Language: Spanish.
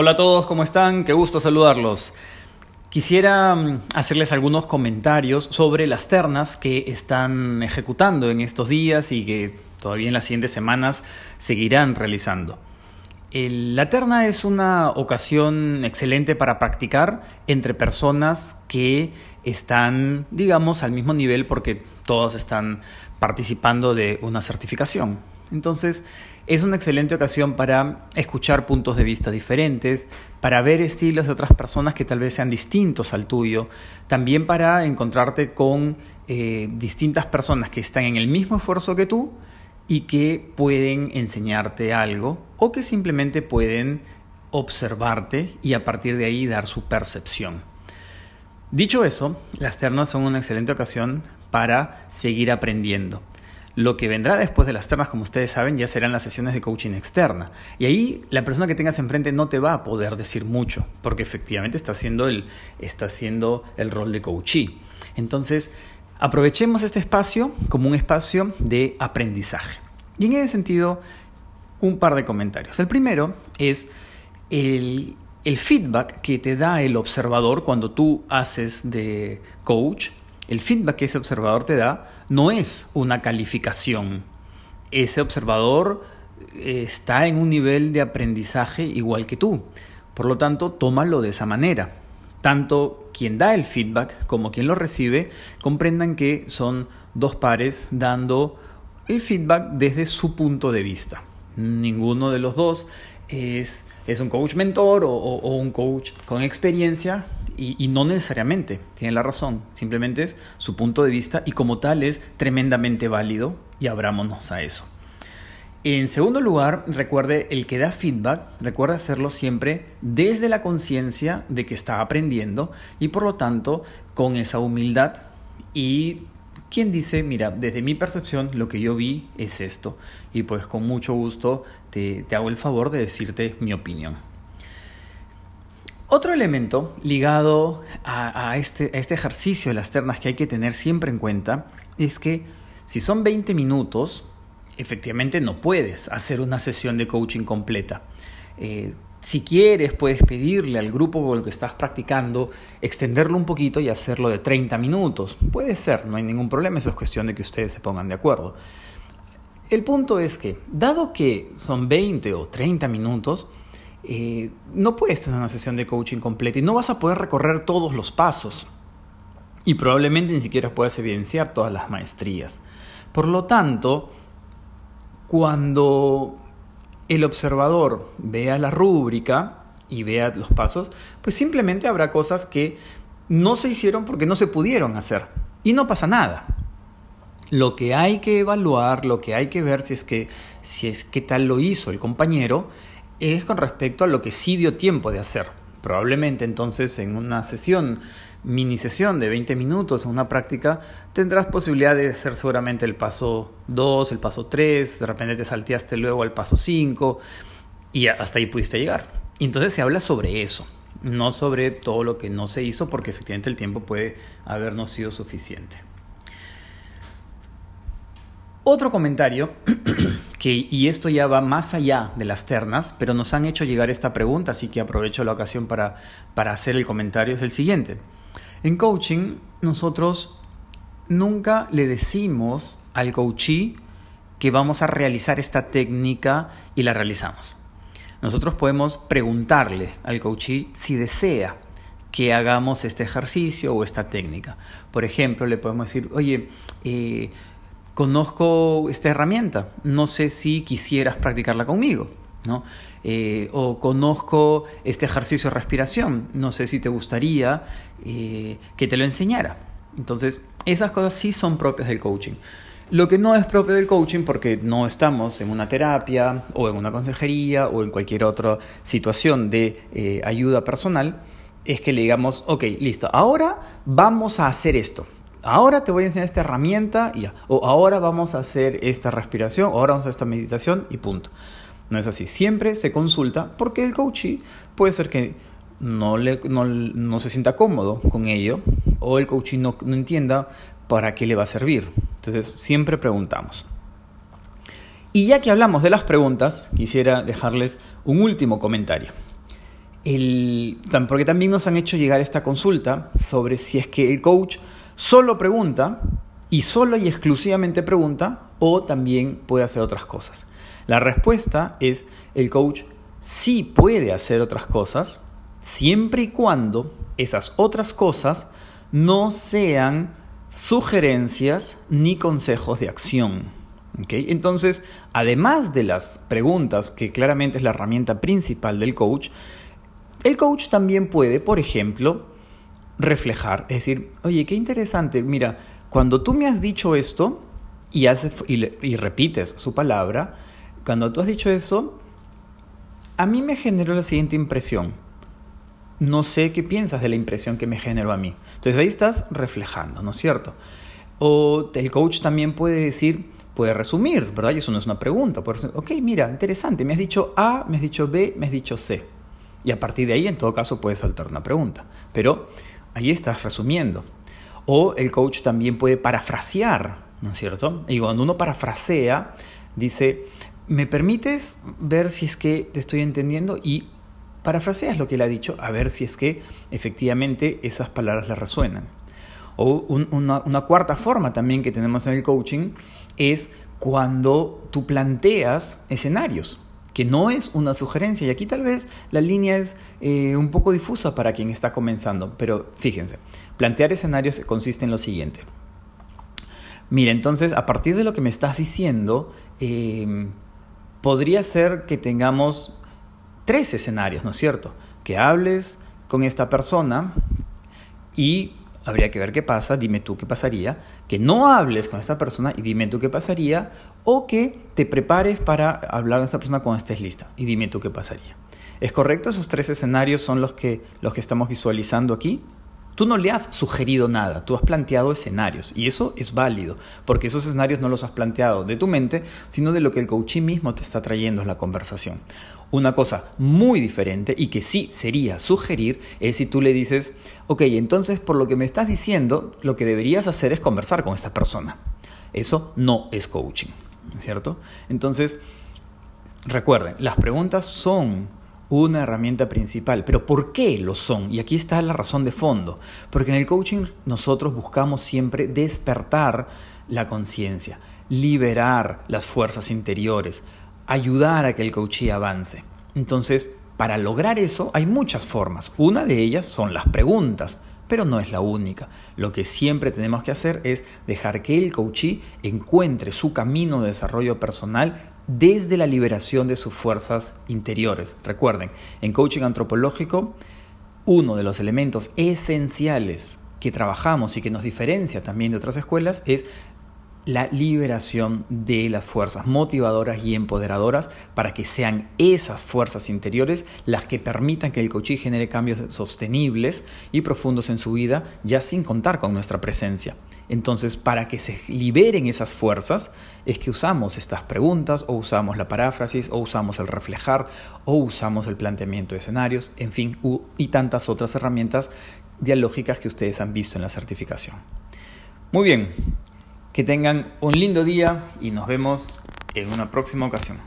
Hola a todos, ¿cómo están? Qué gusto saludarlos. Quisiera mm, hacerles algunos comentarios sobre las ternas que están ejecutando en estos días y que todavía en las siguientes semanas seguirán realizando. La terna es una ocasión excelente para practicar entre personas que están, digamos, al mismo nivel porque todas están participando de una certificación. Entonces, es una excelente ocasión para escuchar puntos de vista diferentes, para ver estilos de otras personas que tal vez sean distintos al tuyo, también para encontrarte con eh, distintas personas que están en el mismo esfuerzo que tú y que pueden enseñarte algo o que simplemente pueden observarte y a partir de ahí dar su percepción. Dicho eso, las ternas son una excelente ocasión para seguir aprendiendo. Lo que vendrá después de las ternas, como ustedes saben, ya serán las sesiones de coaching externa. Y ahí la persona que tengas enfrente no te va a poder decir mucho, porque efectivamente está haciendo el, está haciendo el rol de coachee. Entonces, aprovechemos este espacio como un espacio de aprendizaje. Y en ese sentido, un par de comentarios. El primero es el, el feedback que te da el observador cuando tú haces de coach el feedback que ese observador te da no es una calificación. Ese observador eh, está en un nivel de aprendizaje igual que tú. Por lo tanto, tómalo de esa manera. Tanto quien da el feedback como quien lo recibe comprendan que son dos pares dando el feedback desde su punto de vista. Ninguno de los dos es, es un coach mentor o, o un coach con experiencia y, no necesariamente, tiene la razón, simplemente es su punto de vista y como tal es tremendamente válido y abrámonos a eso. En segundo lugar, recuerde, el que da feedback, recuerda hacerlo siempre desde la conciencia de que está aprendiendo y por lo tanto con esa humildad y quien dice, mira, desde mi percepción lo que yo vi es esto y pues con mucho gusto te hago el favor de decirte mi opinión. Otro elemento ligado a, este, a, este, ejercicio de las ternas que hay que tener siempre en cuenta es que si son 20 minutos, efectivamente no puedes hacer una sesión de coaching completa. Eh, si quieres, puedes pedirle al grupo con el que estás practicando extenderlo un poquito y hacerlo de 30 minutos. Puede ser, no hay ningún problema, eso es cuestión de que ustedes se pongan de acuerdo. El punto es que, dado que son 20 o 30 minutos, eh, no puedes tener una sesión de coaching completa y no vas a poder recorrer todos los pasos. Y probablemente ni siquiera puedas evidenciar todas las maestrías. Por lo tanto, cuando el observador vea la rúbrica y vea los pasos, pues simplemente habrá cosas que no se hicieron porque no se pudieron hacer. Y no pasa nada. Lo que hay que evaluar, lo que hay que ver si es que, si es que tal lo hizo el compañero, es con respecto a lo que sí dio tiempo de hacer. Probablemente entonces en una sesión, mini sesión de 20 minutos, en una práctica, tendrás posibilidad de hacer seguramente el paso 2, el paso 3, de repente te salteaste luego al paso 5 y hasta ahí pudiste llegar. Entonces se habla sobre eso, no sobre todo lo que no se hizo porque efectivamente el tiempo puede haber no sido suficiente. Otro comentario y esto ya va más allá de las ternas, pero nos han hecho llegar esta pregunta, así que aprovecho la ocasión para, para hacer el comentario, es el siguiente. En coaching, nosotros nunca le decimos al coachee que vamos a realizar esta técnica y la realizamos. Nosotros podemos preguntarle al coachee si desea que hagamos este ejercicio o esta técnica. Por ejemplo, le podemos decir, oye, eh, conozco esta herramienta, no sé si quisieras practicarla conmigo, ¿no? Eh, o conozco este ejercicio de respiración, no sé si te gustaría eh, que te lo enseñara. Entonces, esas cosas sí son propias del coaching. Lo que no es propio del coaching, porque no estamos en una terapia o en una consejería o en cualquier otra situación de eh, ayuda personal, es que le digamos, ok, listo, ahora vamos a hacer esto ahora te voy a enseñar esta herramienta y. O ahora vamos a hacer esta respiración, o ahora vamos a hacer esta meditación y punto. No es así. Siempre se consulta porque el coachee puede ser que no, le, no, se sienta cómodo con ello o el coachee no, no entienda para qué le va a servir. Entonces siempre preguntamos. Y ya que hablamos de las preguntas, quisiera dejarles un último comentario. el, porque también nos han hecho llegar esta consulta sobre si es que el coach solo pregunta y solo y exclusivamente pregunta o también puede hacer otras cosas. La respuesta es el coach sí puede hacer otras cosas siempre y cuando esas otras cosas no sean sugerencias ni consejos de acción. Entonces, además de las preguntas, que claramente es la herramienta principal del coach, el coach también puede, por ejemplo, reflejar, es decir, oye, qué interesante, mira, cuando tú me has dicho esto y, y, repites su palabra, cuando tú has dicho eso, a mí me generó la siguiente impresión. No sé qué piensas de la impresión que me generó a mí. Entonces ahí estás reflejando, ¿no es cierto? O el coach también puede decir, puede resumir, ¿verdad? Y eso no es una pregunta. Puede ok, mira, interesante, me has dicho A, me has dicho B, me has dicho C. Y a partir de ahí, en todo caso, puedes saltar una pregunta. Pero ahí estás resumiendo. O el coach también puede parafrasear, ¿no es cierto? Y cuando uno parafrasea, dice, ¿me permites ver si es que te estoy entendiendo? Y parafraseas lo que él ha dicho, a ver si es que efectivamente esas palabras le resuenan. O una, una cuarta forma también que tenemos en el coaching es cuando tú planteas escenarios que no es una sugerencia. Y aquí tal vez la línea es eh, un poco difusa para quien está comenzando, pero fíjense, plantear escenarios consiste en lo siguiente. Mira, entonces, a partir de lo que me estás diciendo, em, podría ser que tengamos tres escenarios, ¿no es cierto? Que hables con esta persona y habría que ver qué pasa, dime tú qué pasaría, que no hables con esta persona y dime tú qué pasaría, o que te prepares para hablar con esta persona cuando estés lista y dime tú qué pasaría. ¿Es correcto? Esos tres escenarios son los que, los que estamos visualizando aquí. Tú no le has sugerido nada, tú has planteado escenarios y eso es válido, porque esos escenarios no los has planteado de tu mente, sino de lo que el coaching mismo te está trayendo en la conversación. Una cosa muy diferente y que sí sería sugerir es si tú le dices, ok, entonces por lo que me estás diciendo, lo que deberías hacer es conversar con esta persona. Eso no es coaching, ¿cierto? Entonces, recuerden, las preguntas son una herramienta principal. Pero ¿por qué lo son? Y aquí está la razón de fondo. Porque en el coaching nosotros buscamos siempre despertar la conciencia, liberar las fuerzas interiores, ayudar a que el coachee avance. Entonces, para lograr eso hay muchas formas. Una de ellas son las preguntas, pero no es la única. Lo que siempre tenemos que hacer es dejar que el coachee encuentre su camino de desarrollo personal desde la liberación de sus fuerzas interiores. Recuerden, en coaching antropológico, uno de los elementos esenciales que trabajamos y que nos diferencia también de otras escuelas es la liberación de las fuerzas motivadoras y empoderadoras para que sean esas fuerzas interiores las que permitan que el coaching genere cambios sostenibles y profundos en su vida, ya sin contar con nuestra presencia. Entonces, para que se liberen esas fuerzas, es que usamos estas preguntas, o usamos la paráfrasis, o usamos el reflejar, o usamos el planteamiento de escenarios, en fin, y tantas otras herramientas dialógicas que ustedes han visto en la certificación. Muy bien, que tengan un lindo día y nos vemos en una próxima ocasión.